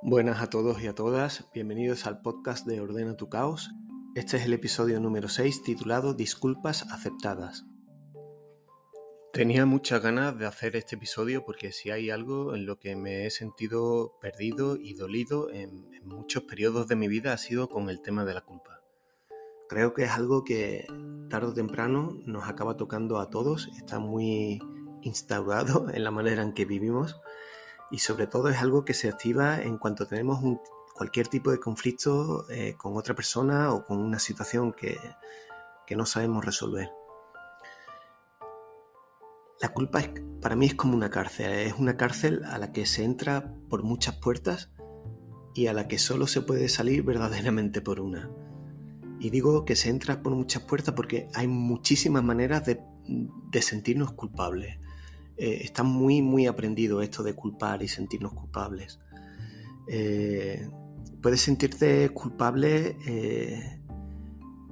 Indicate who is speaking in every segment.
Speaker 1: Buenas a todos y a todas, bienvenidos al podcast de Ordena tu Caos. Este es el episodio número 6 titulado Disculpas aceptadas. Tenía muchas ganas de hacer este episodio porque si hay algo en lo que me he sentido perdido y dolido en, en muchos periodos de mi vida ha sido con el tema de la culpa. Creo que es algo que tarde o temprano nos acaba tocando a todos, está muy instaurado en la manera en que vivimos y sobre todo es algo que se activa en cuanto tenemos cualquier tipo de conflicto eh, con otra persona o con una situación que, que no sabemos resolver. La culpa para mí es como una cárcel, es una cárcel a la que se entra por muchas puertas y a la que solo se puede salir verdaderamente por una. Y digo que se entra por muchas puertas porque hay muchísimas maneras de, de sentirnos culpables. Eh, está muy, muy aprendido esto de culpar y sentirnos culpables. Eh, puedes sentirte culpable eh,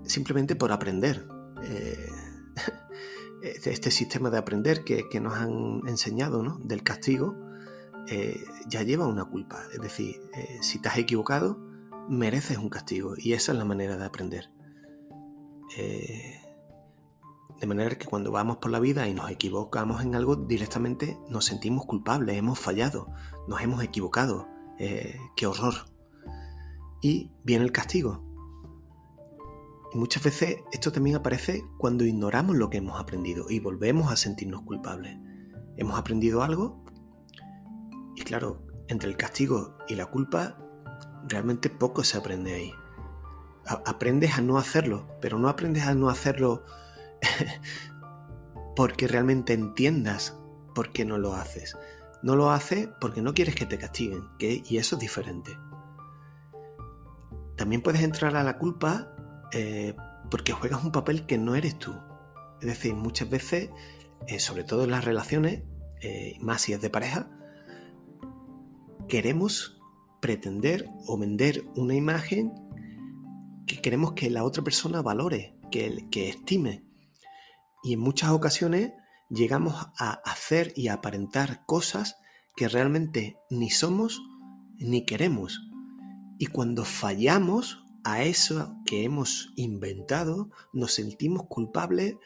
Speaker 1: simplemente por aprender. Este, este sistema de aprender que, nos han enseñado ¿no? del castigo ya lleva una culpa. Es decir, si te has equivocado, mereces un castigo y esa es la manera de aprender. De manera que cuando vamos por la vida y nos equivocamos en algo, directamente nos sentimos culpables, hemos fallado, nos hemos equivocado. Eh, ¡Qué horror! Y viene el castigo. Y muchas veces esto también aparece cuando ignoramos lo que hemos aprendido y volvemos a sentirnos culpables. Hemos aprendido algo y claro, entre el castigo y la culpa, realmente poco se aprende ahí. aprendes a no hacerlo, pero no aprendes a no hacerlo porque realmente entiendas por qué no lo haces. No lo haces porque no quieres que te castiguen, y eso es diferente. También puedes entrar a la culpa eh, porque juegas un papel que no eres tú. Es decir, muchas veces, eh, sobre todo en las relaciones, eh, más si es de pareja, queremos pretender o vender una imagen que queremos que la otra persona valore, que, que estime. Y en muchas ocasiones llegamos a hacer y aparentar cosas que realmente ni somos ni queremos. Y cuando fallamos a eso que hemos inventado, nos sentimos culpables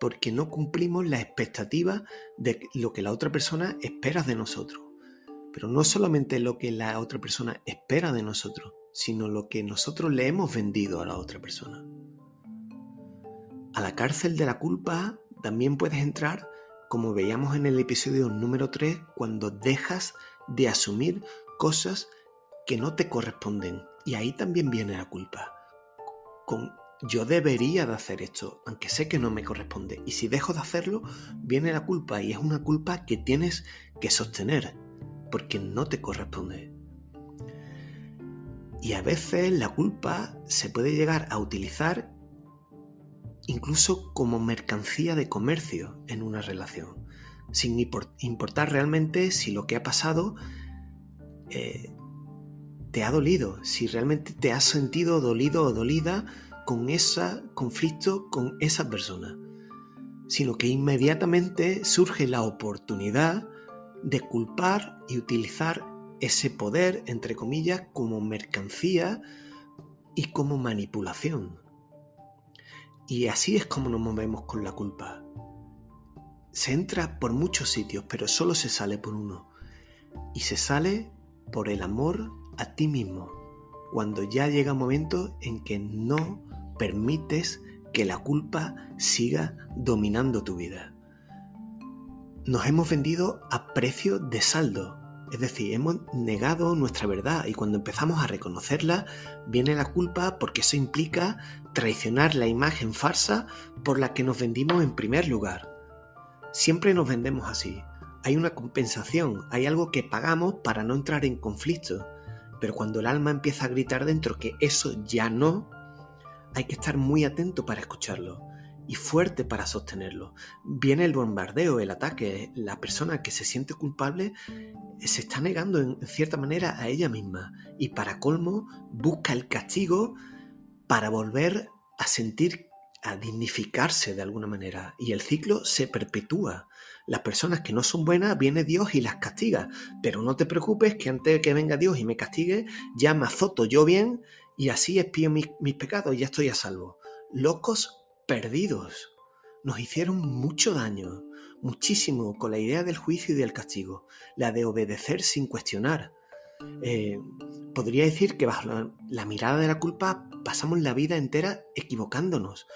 Speaker 1: porque no cumplimos la expectativa de lo que la otra persona espera de nosotros. Pero no solamente lo que la otra persona espera de nosotros, sino lo que nosotros le hemos vendido a la otra persona. A la cárcel de la culpa también puedes entrar, como veíamos en el episodio número 3, cuando dejas de asumir cosas que no te corresponden. Y ahí también viene la culpa. Con yo debería de hacer esto, aunque sé que no me corresponde. Y si dejo de hacerlo, viene la culpa y es una culpa que tienes que sostener, porque no te corresponde. Y a veces la culpa se puede llegar a utilizar incluso como mercancía de comercio en una relación, sin importar realmente si lo que ha pasado eh, te ha dolido, si realmente te has sentido dolido o dolida con ese conflicto con esa persona, sino que inmediatamente surge la oportunidad de culpar y utilizar ese poder, entre comillas, como mercancía y como manipulación. Y así es como nos movemos con la culpa. Se entra por muchos sitios, pero solo se sale por uno. Y se sale por el amor a ti mismo, cuando ya llega un momento en que no permites que la culpa siga dominando tu vida. Nos hemos vendido a precio de saldo, es decir, hemos negado nuestra verdad y cuando empezamos a reconocerla viene la culpa porque eso implica traicionar la imagen farsa por la que nos vendimos en primer lugar. Siempre nos vendemos así. Hay una compensación, hay algo que pagamos para no entrar en conflicto. Pero cuando el alma empieza a gritar dentro que eso ya no, hay que estar muy atento para escucharlo y fuerte para sostenerlo. Viene el bombardeo, el ataque, la persona que se siente culpable se está negando en cierta manera a ella misma y para colmo busca el castigo para volver a sentir, a dignificarse de alguna manera y el ciclo se perpetúa Las personas que no son buenas, viene Dios y las castiga. Pero no te preocupes que antes de que venga Dios y me castigue, ya me azoto yo bien y así espío mis, mis pecados y ya estoy a salvo. Locos perdidos. Nos hicieron mucho daño, muchísimo, con la idea del juicio y del castigo, la de obedecer sin cuestionar. Eh, podría decir que bajo la, mirada de la culpa pasamos la vida entera equivocándonos,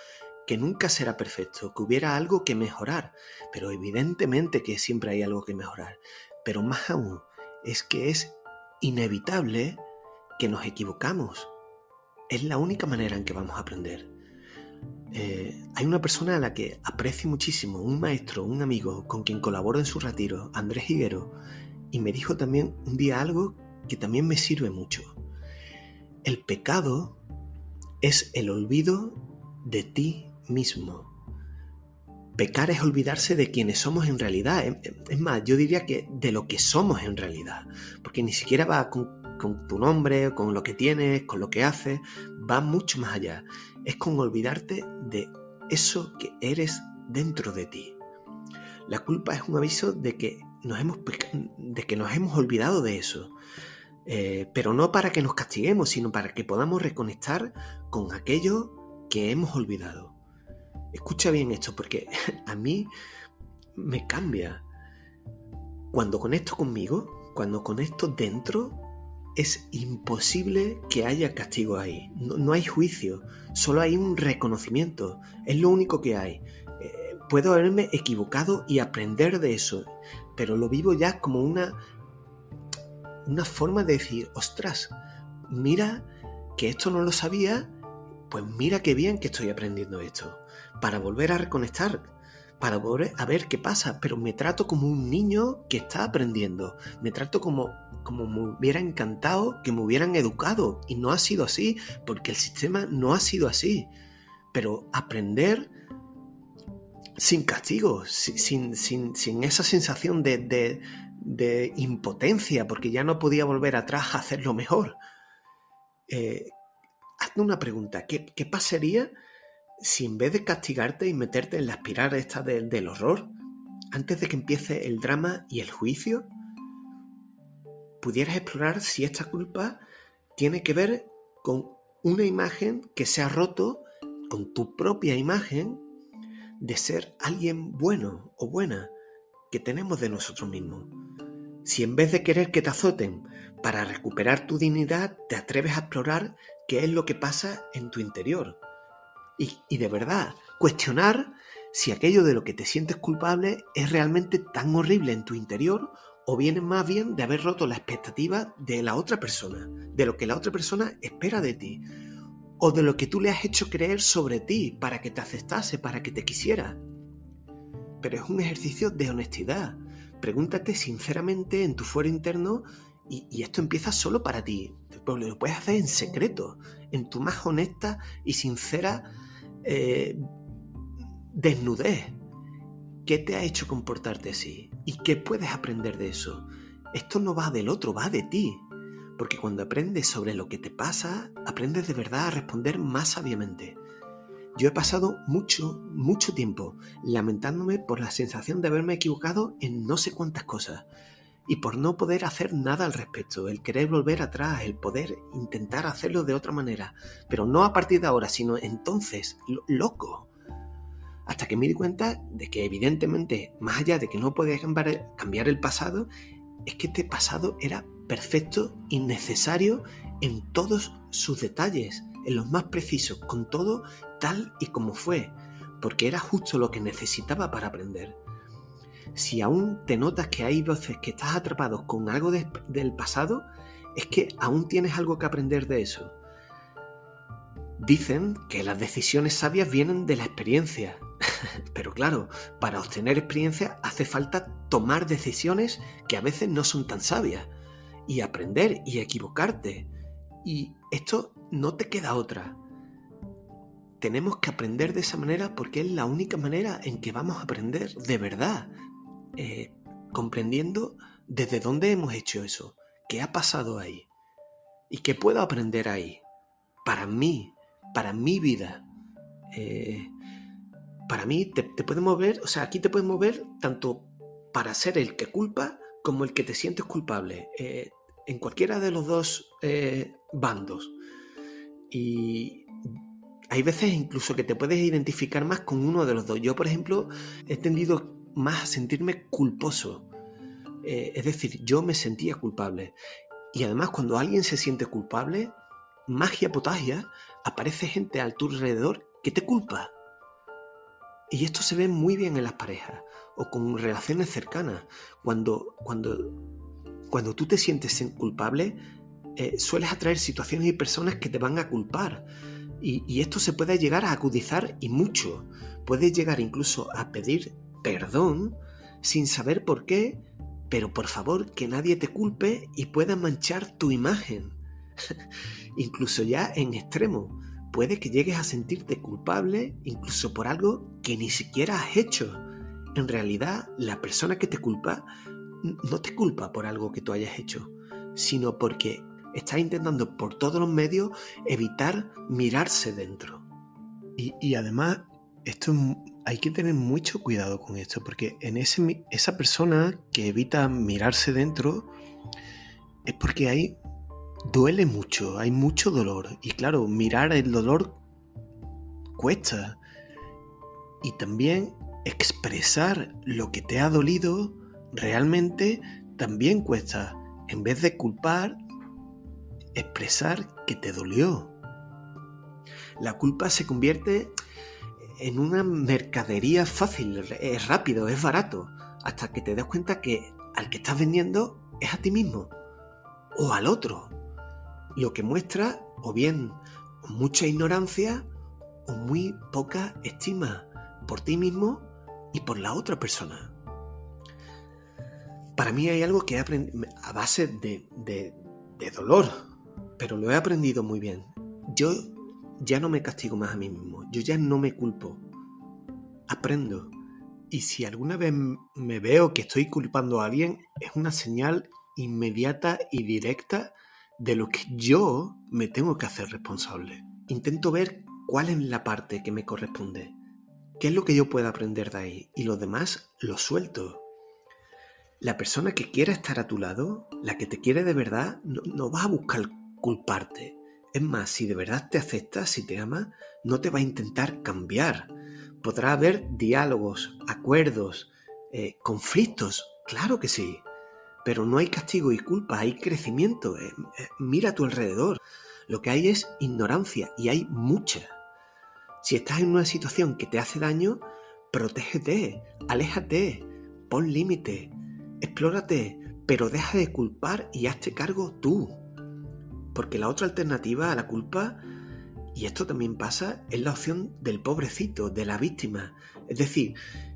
Speaker 1: que nunca será perfecto, que hubiera algo que mejorar, pero evidentemente que siempre hay algo que mejorar. Pero más aún, es que es inevitable que nos equivocamos. Es la única manera en que vamos a aprender. Eh, hay una persona a la que aprecio muchísimo, un maestro, un amigo con quien colaboro en su retiro, Andrés Higuero, y me dijo también un día algo que también me sirve mucho. El pecado es el olvido de ti mismo. Pecar es olvidarse de quienes somos en realidad. Es más, yo diría que de lo que somos en realidad. Porque ni siquiera va con, tu nombre, con lo que tienes, con lo que haces. Va mucho más allá. Es con olvidarte de eso que eres dentro de ti. La culpa es un aviso de que nos hemos, de que nos hemos olvidado de eso. Eh, pero no para que nos castiguemos, sino para que podamos reconectar con aquello que hemos olvidado. Escucha bien esto, porque a mí me cambia. Cuando conecto conmigo, cuando conecto dentro, es imposible que haya castigo ahí. No, hay juicio, solo hay un reconocimiento. Es lo único que hay. Eh, puedo haberme equivocado y aprender de eso, pero lo vivo ya como una una forma de decir, ostras, mira que esto no lo sabía, pues mira qué bien que estoy aprendiendo esto, para volver a reconectar, para volver a ver qué pasa, pero me trato como un niño que está aprendiendo, me trato como, como me hubiera encantado que me hubieran educado, y no ha sido así, porque el sistema no ha sido así, pero aprender sin castigo, sin, sin, sin esa sensación de, de impotencia porque ya no podía volver atrás a hacerlo mejor. Eh, hazme una pregunta, ¿qué, pasaría si en vez de castigarte y meterte en la espiral esta del horror, antes de que empiece el drama y el juicio, pudieras explorar si esta culpa tiene que ver con una imagen que se ha roto con tu propia imagen de ser alguien bueno o buena que tenemos de nosotros mismos. Si en vez de querer que te azoten para recuperar tu dignidad, te atreves a explorar qué es lo que pasa en tu interior. Y, de verdad, cuestionar si aquello de lo que te sientes culpable es realmente tan horrible en tu interior o viene más bien de haber roto la expectativa de la otra persona, de lo que la otra persona espera de ti, o de lo que tú le has hecho creer sobre ti para que te aceptase, para que te quisiera. Pero es un ejercicio de honestidad, pregúntate sinceramente en tu fuero interno y, esto empieza solo para ti. Lo puedes hacer en secreto, en tu más honesta y sincera eh, desnudez. ¿Qué te ha hecho comportarte así? ¿Y qué puedes aprender de eso? Esto no va del otro, va de ti. Porque cuando aprendes sobre lo que te pasa, aprendes de verdad a responder más sabiamente. Yo he pasado mucho, mucho tiempo lamentándome por la sensación de haberme equivocado en no sé cuántas cosas y por no poder hacer nada al respecto, el querer volver atrás, el poder intentar hacerlo de otra manera, pero no a partir de ahora, sino entonces, loco. Hasta que me di cuenta de que evidentemente, más allá de que no podía cambiar el pasado, es que este pasado era perfecto y necesario en todos sus detalles en los más precisos, con todo tal y como fue, porque era justo lo que necesitaba para aprender. Si aún te notas que hay veces que estás atrapado con algo del pasado, es que aún tienes algo que aprender de eso. Dicen que las decisiones sabias vienen de la experiencia, pero claro, para obtener experiencia hace falta tomar decisiones que a veces no son tan sabias, y aprender y equivocarte. Y esto no te queda otra. Tenemos que aprender de esa manera porque es la única manera en que vamos a aprender de verdad, eh, comprendiendo desde dónde hemos hecho eso, qué ha pasado ahí y qué puedo aprender ahí, para mí, para mi vida. Eh, para mí te, te puede mover, o sea, aquí te puede mover tanto para ser el que culpa como el que te sientes culpable, eh, en cualquiera de los dos eh, bandos. Y hay veces incluso que te puedes identificar más con uno de los dos. Yo, por ejemplo, he tendido más a sentirme culposo. Eh, es decir, yo me sentía culpable. Y además, cuando alguien se siente culpable, magia potagia, aparece gente a tu alrededor que te culpa. Y esto se ve muy bien en las parejas o con relaciones cercanas. Cuando, cuando, cuando tú te sientes culpable, eh, sueles atraer situaciones y personas que te van a culpar. Y, esto se puede llegar a acudizar y mucho. Puedes llegar incluso a pedir perdón sin saber por qué, pero por favor que nadie te culpe y pueda manchar tu imagen. incluso ya en extremo. Puede que llegues a sentirte culpable incluso por algo que ni siquiera has hecho. En realidad, la persona que te culpa no te culpa por algo que tú hayas hecho, sino porque está intentando por todos los medios evitar mirarse dentro. Y, además, esto hay que tener mucho cuidado con esto, porque en ese, esa persona que evita mirarse dentro es porque hay duele mucho, hay mucho dolor. Y claro, mirar el dolor cuesta. Y también expresar lo que te ha dolido realmente también cuesta. En vez de culpar, expresar que te dolió. La culpa se convierte en una mercadería fácil, es rápido, es barato, hasta que te das cuenta que al que estás vendiendo es a ti mismo o al otro, lo que muestra o bien mucha ignorancia o muy poca estima por ti mismo y por la otra persona. Para mí hay algo que he aprendido a base de, de, dolor, pero lo he aprendido muy bien. Yo ya no me castigo más a mí mismo, yo ya no me culpo, aprendo. Y si alguna vez me veo que estoy culpando a alguien, es una señal inmediata y directa de lo que yo me tengo que hacer responsable. Intento ver cuál es la parte que me corresponde, qué es lo que yo puedo aprender de ahí y lo demás lo suelto. La persona que quiera estar a tu lado, la que te quiere de verdad, no, va a buscar culparte. Es más, si de verdad te acepta, si te ama, no te va a intentar cambiar. Podrá haber diálogos, acuerdos, eh, conflictos, claro que sí. Pero no hay castigo y culpa, hay crecimiento. Eh, eh, mira a tu alrededor. Lo que hay es ignorancia y hay mucha. Si estás en una situación que te hace daño, protégete, aléjate, pon límite, explórate, pero deja de culpar y hazte cargo tú. Porque la otra alternativa a la culpa, y esto también pasa, es la opción del pobrecito, de la víctima. Es decir,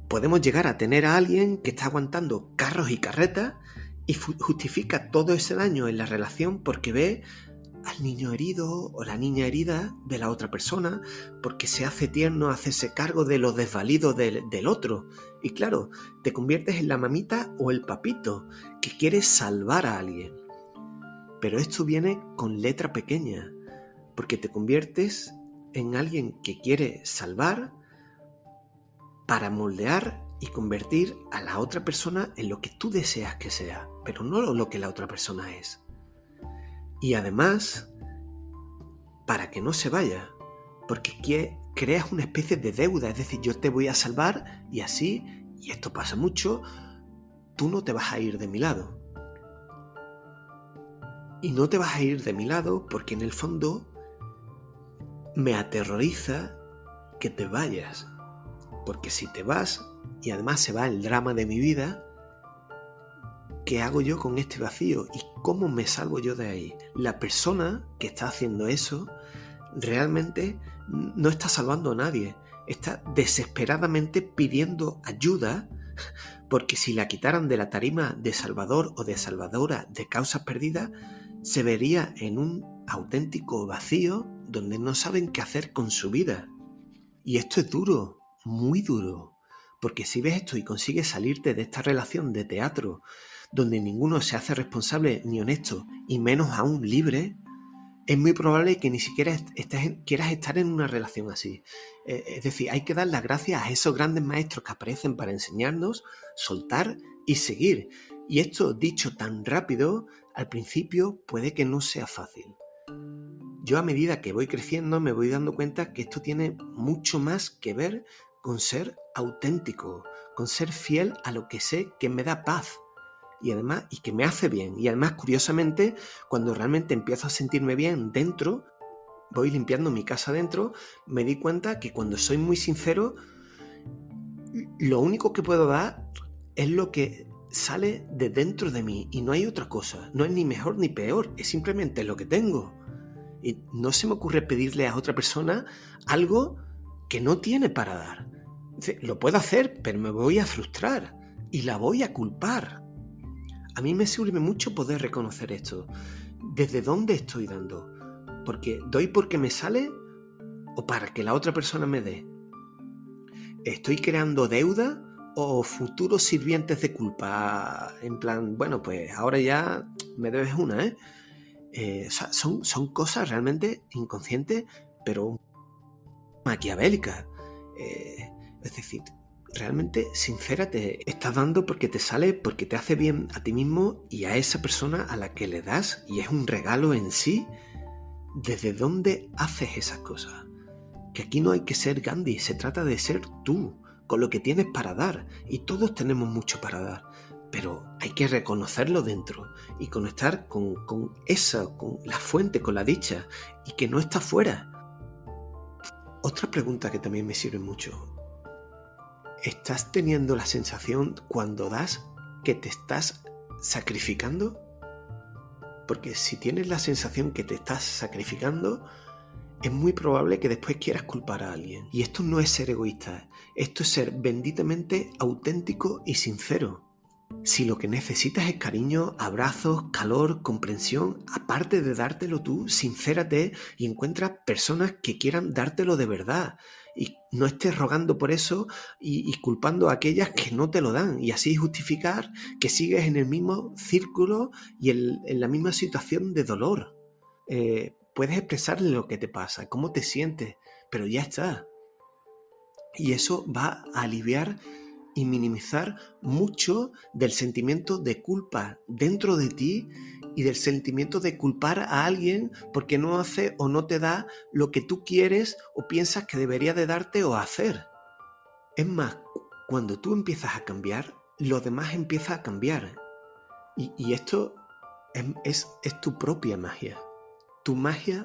Speaker 1: podemos llegar a tener a alguien que está aguantando carros y carretas y justifica todo ese daño en la relación porque ve al niño herido o la niña herida de la otra persona, porque se hace tierno hacerse cargo de lo desvalido del, otro. Y claro, te conviertes en la mamita o el papito que quiere salvar a alguien. Pero esto viene con letra pequeña, porque te conviertes en alguien que quiere salvar para moldear y convertir a la otra persona en lo que tú deseas que sea, pero no lo que la otra persona es. Y además, para que no se vaya, porque creas una especie de deuda, es decir, yo te voy a salvar y así, y esto pasa mucho, tú no te vas a ir de mi lado. Y no te vas a ir de mi lado porque en el fondo me aterroriza que te vayas. Porque si te vas, y además se va el drama de mi vida, ¿qué hago yo con este vacío? ¿Y cómo me salvo yo de ahí? La persona que está haciendo eso realmente no está salvando a nadie, está desesperadamente pidiendo ayuda porque si la quitaran de la tarima de salvador o de salvadora de causas perdidas, se vería en un auténtico vacío donde no saben qué hacer con su vida. Y esto es duro, muy duro. Porque si ves esto y consigues salirte de esta relación de teatro, donde ninguno se hace responsable ni honesto, y menos aún libre, es muy probable que ni siquiera quieras estar en una relación así. E, es decir, hay que dar las gracias a esos grandes maestros que aparecen para enseñarnos, soltar y seguir. Y esto dicho tan rápido, al principio puede que no sea fácil. Yo a medida que voy creciendo me voy dando cuenta que esto tiene mucho más que ver con ser auténtico, con ser fiel a lo que sé que me da paz y además y que me hace bien. Y además, curiosamente, cuando realmente empiezo a sentirme bien dentro, voy limpiando mi casa dentro, me di cuenta que cuando soy muy sincero, lo único que puedo dar es lo que sale de dentro de mí y no hay otra cosa. No es ni mejor ni peor, es simplemente lo que tengo. Y no se me ocurre pedirle a otra persona algo que no tiene para dar. Lo puedo hacer, pero me voy a frustrar y la voy a culpar. A mí me sirve mucho poder reconocer esto. ¿Desde dónde estoy dando? Porque doy porque me sale o para que la otra persona me dé. ¿Estoy creando deuda o futuros sirvientes de culpa? En plan, bueno, pues ahora ya me debes una, ¿eh? eh son, son cosas realmente inconscientes, pero maquiavélicas. Eh, es decir, realmente sincérate. Estás dando porque te sale, porque te hace bien a ti mismo y a esa persona a la que le das y es un regalo en sí. ¿Desde dónde haces esas cosas? Que aquí no hay que ser Gandhi, se trata de ser tú, con lo que tienes para dar. Y todos tenemos mucho para dar. Pero hay que reconocerlo dentro y conectar con, con esa, con la fuente, con la dicha, y que no está fuera. Otra pregunta que también me sirve mucho. ¿Estás teniendo la sensación cuando das que te estás sacrificando? Porque si tienes la sensación que te estás sacrificando, es muy probable que después quieras culpar a alguien. Y esto no es ser egoísta, esto es ser benditamente auténtico y sincero. Si lo que necesitas es cariño, abrazos, calor, comprensión, aparte de dártelo tú, sincérate y encuentra personas que quieran dártelo de verdad. Y no estés rogando por eso y, culpando a aquellas que no te lo dan. Y así justificar que sigues en el mismo círculo y en, la misma situación de dolor. Eh, puedes expresarle lo que te pasa, cómo te sientes, pero ya está. Y eso va a aliviar y minimizar mucho del sentimiento de culpa dentro de ti y del sentimiento de culpar a alguien porque no hace o no te da lo que tú quieres o piensas que debería de darte o hacer. Es más, cuando tú empiezas a cambiar, lo demás empieza a cambiar. Y, esto es, es tu propia magia, tu magia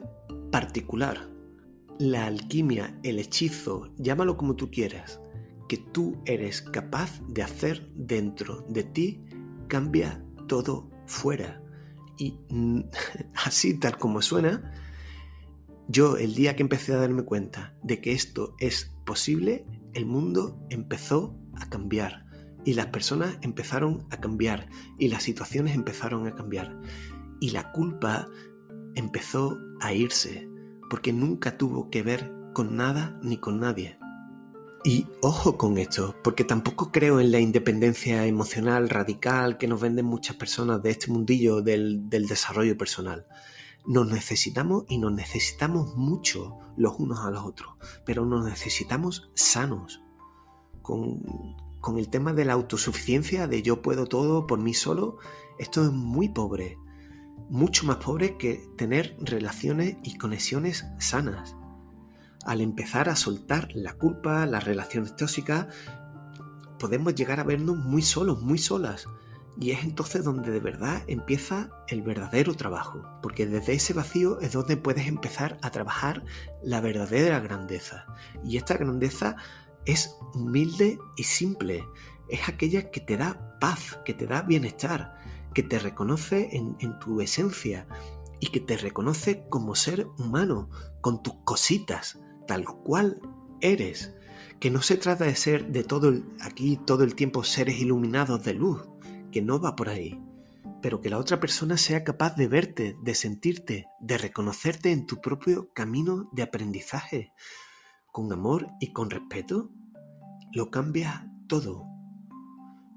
Speaker 1: particular. La alquimia, el hechizo, llámalo como tú quieras, que tú eres capaz de hacer dentro de ti cambia todo fuera. Y así tal como suena, yo el día que empecé a darme cuenta de que esto es posible, el mundo empezó a cambiar y las personas empezaron a cambiar y las situaciones empezaron a cambiar y la culpa empezó a irse porque nunca tuvo que ver con nada ni con nadie. Y ojo con esto, porque tampoco creo en la independencia emocional radical que nos venden muchas personas de este mundillo del, desarrollo personal. Nos necesitamos y nos necesitamos mucho los unos a los otros, pero nos necesitamos sanos. Con, con el tema de la autosuficiencia, de yo puedo todo por mí solo, esto es muy pobre, mucho más pobre que tener relaciones y conexiones sanas al empezar a soltar la culpa, las relaciones tóxicas, podemos llegar a vernos muy solos, muy solas. Y es entonces donde de verdad empieza el verdadero trabajo, porque desde ese vacío es donde puedes empezar a trabajar la verdadera grandeza. Y esta grandeza es humilde y simple, es aquella que te da paz, que te da bienestar, que te reconoce en, en tu esencia y que te reconoce como ser humano, con tus cositas, tal cual eres. Que no se trata de ser de todo aquí todo el tiempo seres iluminados de luz, que no va por ahí. Pero que la otra persona sea capaz de verte, de sentirte, de reconocerte en tu propio camino de aprendizaje. Con amor y con respeto, lo cambia todo.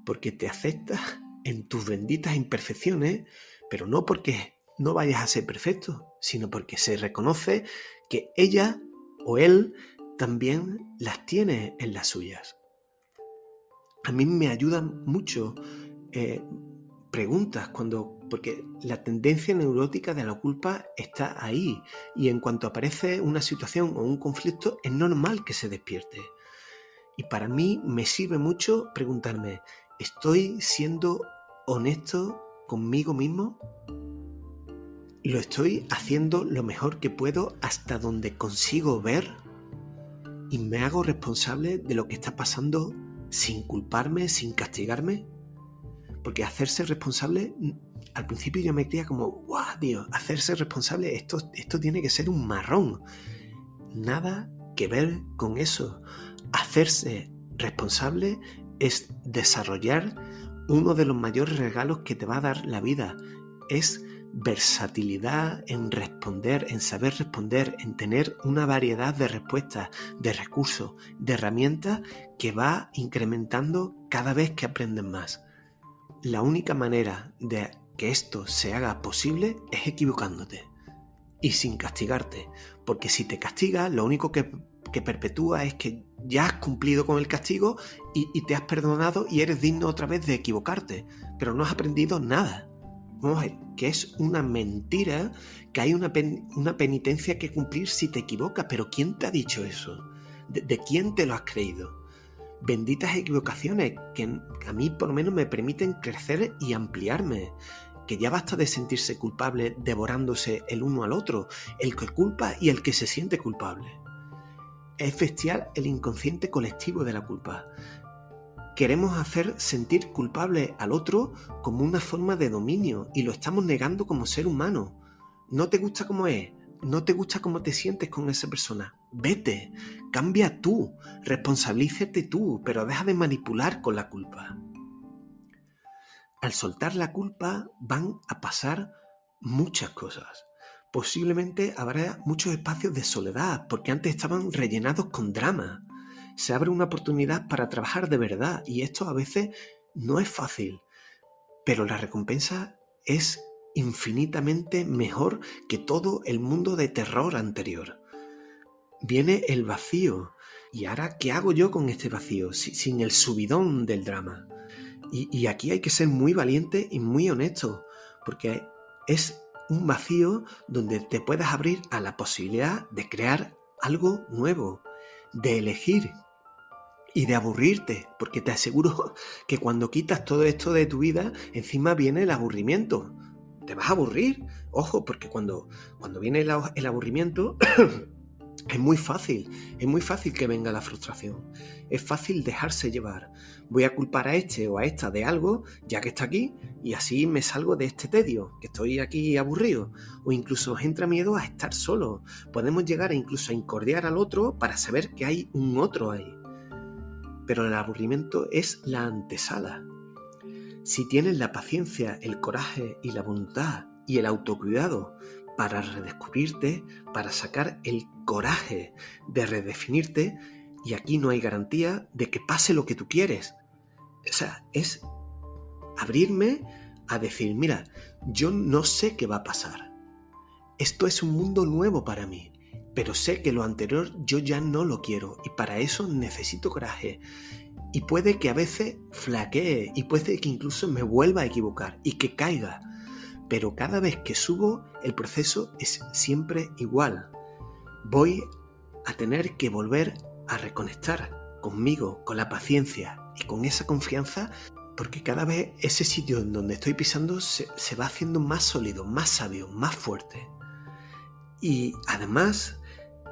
Speaker 1: Porque te aceptas en tus benditas imperfecciones, pero no porque no vayas a ser perfecto, sino porque se reconoce que ella o él también las tiene en las suyas. A mí me ayuda mucho eh, preguntas cuando porque la tendencia neurótica de la culpa está ahí y en cuanto aparece una situación o un conflicto es normal que se despierte. Y para mí me sirve mucho preguntarme, ¿estoy siendo honesto conmigo mismo? ¿Lo estoy haciendo lo mejor que puedo hasta donde consigo ver? ¿Y me hago responsable de lo que está pasando sin culparme, sin castigarme? Porque hacerse responsable, al principio yo me creía como, guau, Dios, hacerse responsable, esto, esto tiene que ser un marrón. Nada que ver con eso. Hacerse responsable es desarrollar uno de los mayores regalos que te va a dar la vida. Es versatilidad en responder, en saber responder, en tener una variedad de respuestas, de recursos, de herramientas que va incrementando cada vez que aprendes más. La única manera de que esto se haga posible es equivocándote y sin castigarte, porque si te castigas, lo único que, perpetúa es que ya has cumplido con el castigo y, te has perdonado y eres digno otra vez de equivocarte, pero no has aprendido nada. Vamos a ver, que es una mentira, que hay una, una penitencia que cumplir si te equivocas, pero ¿quién te ha dicho eso? ¿De, quién te lo has creído? Benditas equivocaciones que a mí por lo menos me permiten crecer y ampliarme que ya basta de sentirse culpable devorándose el uno al otro, el que culpa y el que se siente culpable. Es bestial el inconsciente colectivo de la culpa. Queremos hacer sentir culpable al otro como una forma de dominio y lo estamos negando como ser humano. No te gusta cómo es, no te gusta cómo te sientes con esa persona. Vete, cambia tú, responsabilízate tú, pero deja de manipular con la culpa al soltar la culpa van a pasar muchas cosas. Posiblemente habrá muchos espacios de soledad, porque antes estaban rellenados con drama. Se abre una oportunidad para trabajar de verdad y esto a veces no es fácil, pero la recompensa es infinitamente mejor que todo el mundo de terror anterior. Viene el vacío. ¿Y ahora qué hago yo con este vacío? Sin el subidón del drama. Y, aquí hay que ser muy valiente y muy honesto, porque es un vacío donde te puedes abrir a la posibilidad de crear algo nuevo, de elegir y de aburrirte, porque te aseguro que cuando quitas todo esto de tu vida, encima viene el aburrimiento. Te vas a aburrir, ojo, porque cuando, cuando viene el aburrimiento, Es muy fácil, es muy fácil que venga la frustración. Es fácil dejarse llevar. Voy a culpar a este o a esta de algo, ya que está aquí, y así me salgo de este tedio, que estoy aquí aburrido. O incluso entra miedo a estar solo. Podemos llegar incluso a incordiar al otro para saber que hay un otro ahí. Pero el aburrimiento es la antesala. Si tienes la paciencia, el coraje y la voluntad y el autocuidado para redescubrirte, para sacar el coraje de redefinirte y aquí no hay garantía de que pase lo que tú quieres. O sea, es abrirme a decir, mira, yo no sé qué va a pasar. Esto es un mundo nuevo para mí, pero sé que lo anterior yo ya no lo quiero y para eso necesito coraje. Y puede que a veces flaquee y puede que incluso me vuelva a equivocar y que caiga pero cada vez que subo el proceso es siempre igual. Voy a tener que volver a reconectar conmigo, con la paciencia y con esa confianza, porque cada vez ese sitio en donde estoy pisando se, va haciendo más sólido, más sabio, más fuerte. Y además,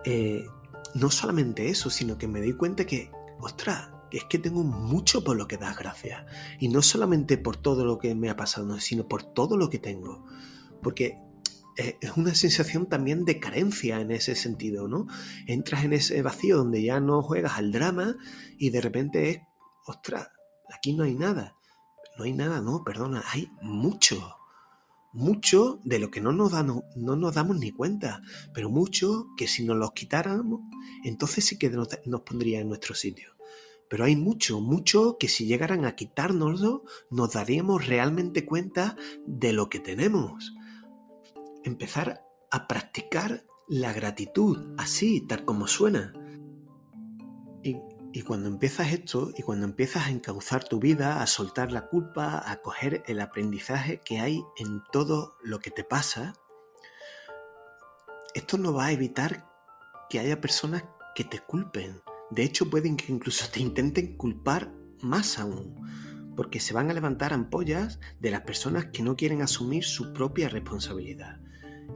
Speaker 1: eh, no solamente eso, sino que me doy cuenta que, ostras, es que tengo mucho por lo que dar gracias. Y no solamente por todo lo que me ha pasado, sino por todo lo que tengo. Porque eh, es una sensación también de carencia en ese sentido, ¿no? Entras en ese vacío donde ya no juegas al drama y de repente es, ostras, aquí no hay nada. No hay nada, no, perdona, hay mucho. Mucho de lo que no nos, no, nos damos ni cuenta, pero mucho que si nos los quitáramos, entonces sí que nos pondría en nuestro sitio. Pero hay mucho, mucho que si llegaran a quitárnoslo, nos daríamos realmente cuenta de lo que tenemos. Empezar a practicar la gratitud, así, tal como suena. Y cuando empiezas esto y cuando empiezas a encauzar tu vida, a soltar la culpa, a coger el aprendizaje que hay en todo lo que te pasa, esto no va a evitar que haya personas que te culpen. De hecho, pueden que incluso te intenten culpar más aún, porque se van a levantar ampollas de las personas que no quieren asumir su propia responsabilidad.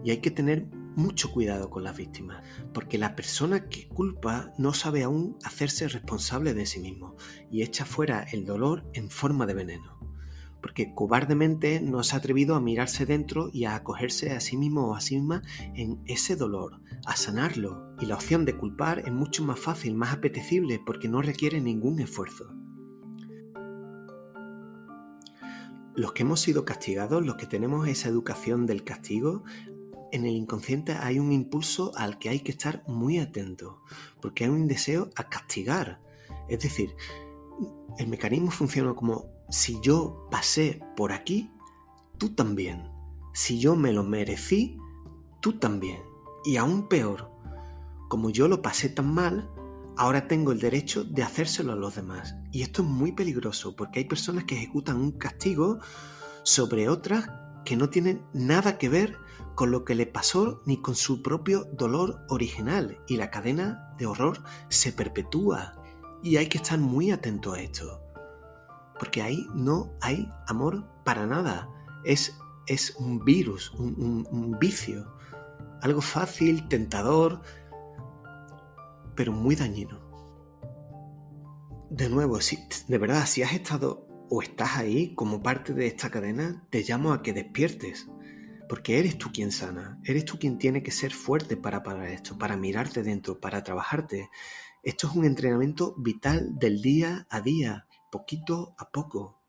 Speaker 1: Y hay que tener mucho cuidado con las víctimas, porque la persona que culpa no sabe aún hacerse responsable de sí mismo y echa fuera el dolor en forma de veneno. Porque cobardemente no se ha atrevido a mirarse dentro y a acogerse a sí mismo o a sí misma en ese dolor, a sanarlo. Y la opción de culpar es mucho más fácil, más apetecible, porque no requiere ningún esfuerzo. Los que hemos sido castigados, los que tenemos esa educación del castigo, en el inconsciente hay un impulso al que hay que estar muy atento, porque hay un deseo a castigar. Es decir, el mecanismo funciona como si yo pasé por aquí, tú también. Si yo me lo merecí, tú también. Y aún peor, como yo lo pasé tan mal, ahora tengo el derecho de hacérselo a los demás. Y esto es muy peligroso porque hay personas que ejecutan un castigo sobre otras que no tienen nada que ver con lo que le pasó ni con su propio dolor original. Y la cadena de horror se perpetúa. Y hay que estar muy atento a esto porque ahí no hay amor para nada. Es, es un virus, un, vicio. Algo fácil, tentador pero muy dañino. De nuevo, si, de verdad, si has estado o estás ahí como parte de esta cadena, te llamo a que despiertes, porque eres tú quien sana, eres tú quien tiene que ser fuerte para parar esto, para mirarte dentro, para trabajarte. Esto es un entrenamiento vital del día a día, poquito a poco.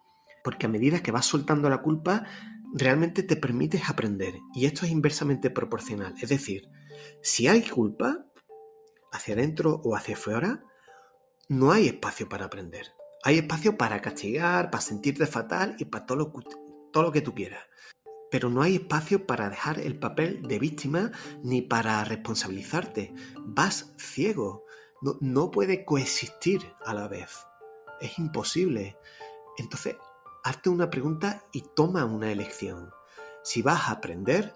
Speaker 1: Porque a medida que vas soltando la culpa, realmente te permites aprender. Y esto es inversamente proporcional. Es decir, si hay culpa, hacia adentro o hacia afuera, no hay espacio para aprender. Hay espacio para castigar, para sentirte fatal y para todo lo, que tú quieras pero no hay espacio para dejar el papel de víctima ni para responsabilizarte. Vas ciego. No, no puede coexistir a la vez. Es imposible. Entonces, hazte una pregunta y toma una elección. Si vas a aprender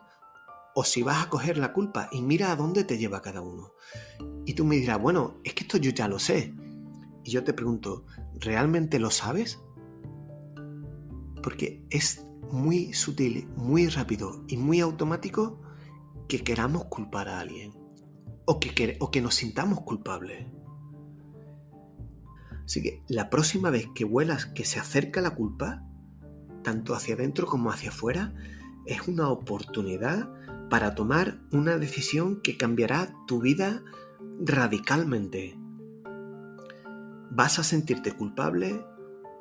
Speaker 1: o si vas a coger la culpa y mira a dónde te lleva cada uno. Y tú me dirás, bueno, es que esto yo ya lo sé. Y yo te pregunto, ¿realmente lo sabes? Porque es muy sutil, muy rápido y muy automático que queramos culpar a alguien o que, o que nos sintamos culpables. Así que la próxima vez que vuelas que se acerca la culpa, tanto hacia adentro como hacia afuera, es una oportunidad para tomar una decisión que cambiará tu vida radicalmente. ¿Vas a sentirte culpable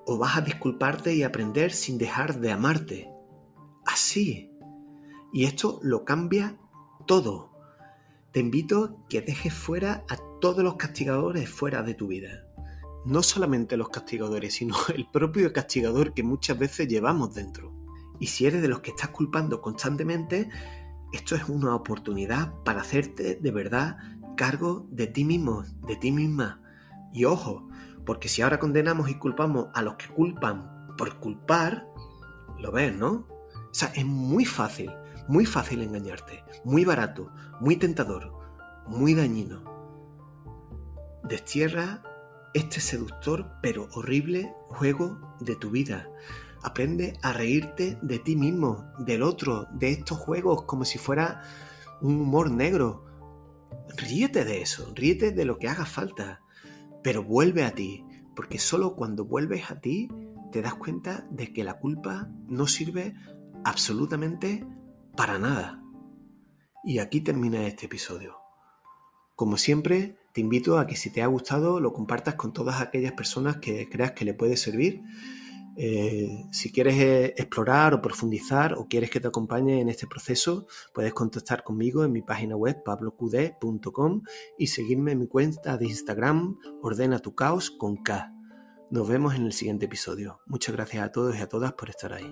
Speaker 1: o vas a disculparte y aprender sin dejar de amarte. Así. Y esto lo cambia todo. Te invito a que dejes fuera a todos los castigadores fuera de tu vida. No solamente los castigadores, sino el propio castigador que muchas veces llevamos dentro. Y si eres de los que estás culpando constantemente, esto es una oportunidad para hacerte de verdad cargo de ti mismo, de ti misma. Y ojo, porque si ahora condenamos y culpamos a los que culpan por culpar, lo ves, ¿no? O sea, es muy fácil, muy fácil engañarte, muy barato, muy tentador, muy dañino. Destierra este seductor pero horrible juego de tu vida. Aprende a reírte de ti mismo, del otro, de estos juegos como si fuera un humor negro. Ríete de eso, ríete de lo que haga falta pero vuelve a ti, porque solo cuando vuelves a ti te das cuenta de que la culpa no sirve absolutamente para nada. Y aquí termina este episodio. Como siempre, te invito a que si te ha gustado lo compartas con todas aquellas personas que creas que le puede servir eh, si quieres eh, explorar o profundizar o quieres que te acompañe en este proceso, puedes contactar conmigo en mi página web pabloqd.com y seguirme en mi cuenta de Instagram Ordena tu caos con K. Nos vemos en el siguiente episodio. Muchas gracias a todos y a todas por estar ahí.